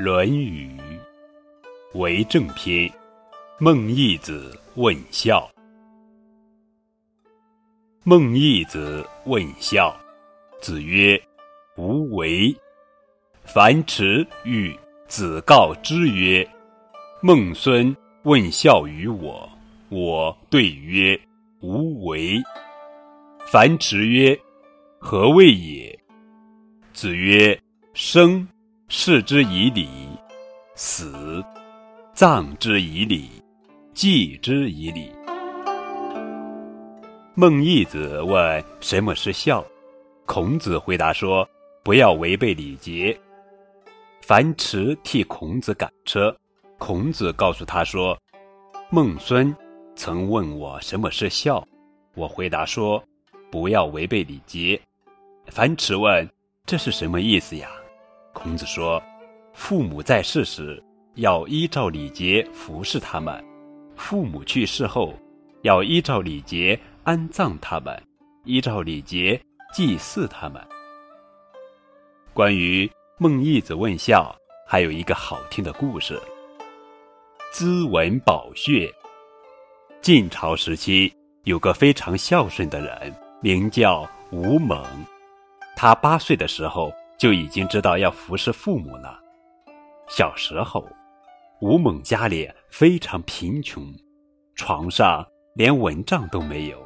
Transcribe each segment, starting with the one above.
《论语·为政篇》，孟义子问孝。孟义子问孝，子曰：“无为。”樊迟欲子告之曰：“孟孙问孝于我，我对曰：无为。”樊迟曰：“何谓也？”子曰：“生。”视之以礼，死；葬之以礼，祭之以礼。孟义子问什么是孝，孔子回答说：不要违背礼节。樊迟替孔子赶车，孔子告诉他说：孟孙曾问我什么是孝，我回答说：不要违背礼节。樊迟问：这是什么意思呀？孔子说：“父母在世时，要依照礼节服侍他们；父母去世后，要依照礼节安葬他们，依照礼节祭祀他们。”关于孟义子问孝，还有一个好听的故事。兹文宝穴。晋朝时期，有个非常孝顺的人，名叫吴猛。他八岁的时候。就已经知道要服侍父母了。小时候，吴猛家里非常贫穷，床上连蚊帐都没有。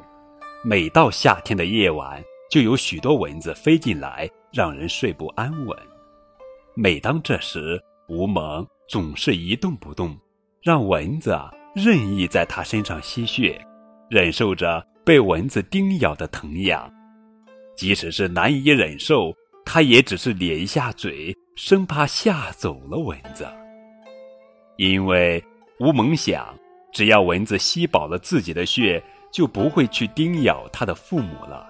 每到夏天的夜晚，就有许多蚊子飞进来，让人睡不安稳。每当这时，吴猛总是一动不动，让蚊子任意在他身上吸血，忍受着被蚊子叮咬的疼痒。即使是难以忍受。他也只是咧一下嘴，生怕吓走了蚊子。因为吴猛想，只要蚊子吸饱了自己的血，就不会去叮咬他的父母了。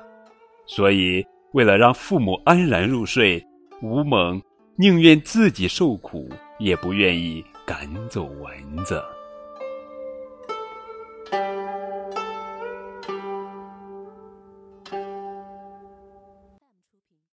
所以，为了让父母安然入睡，吴猛宁愿自己受苦，也不愿意赶走蚊子。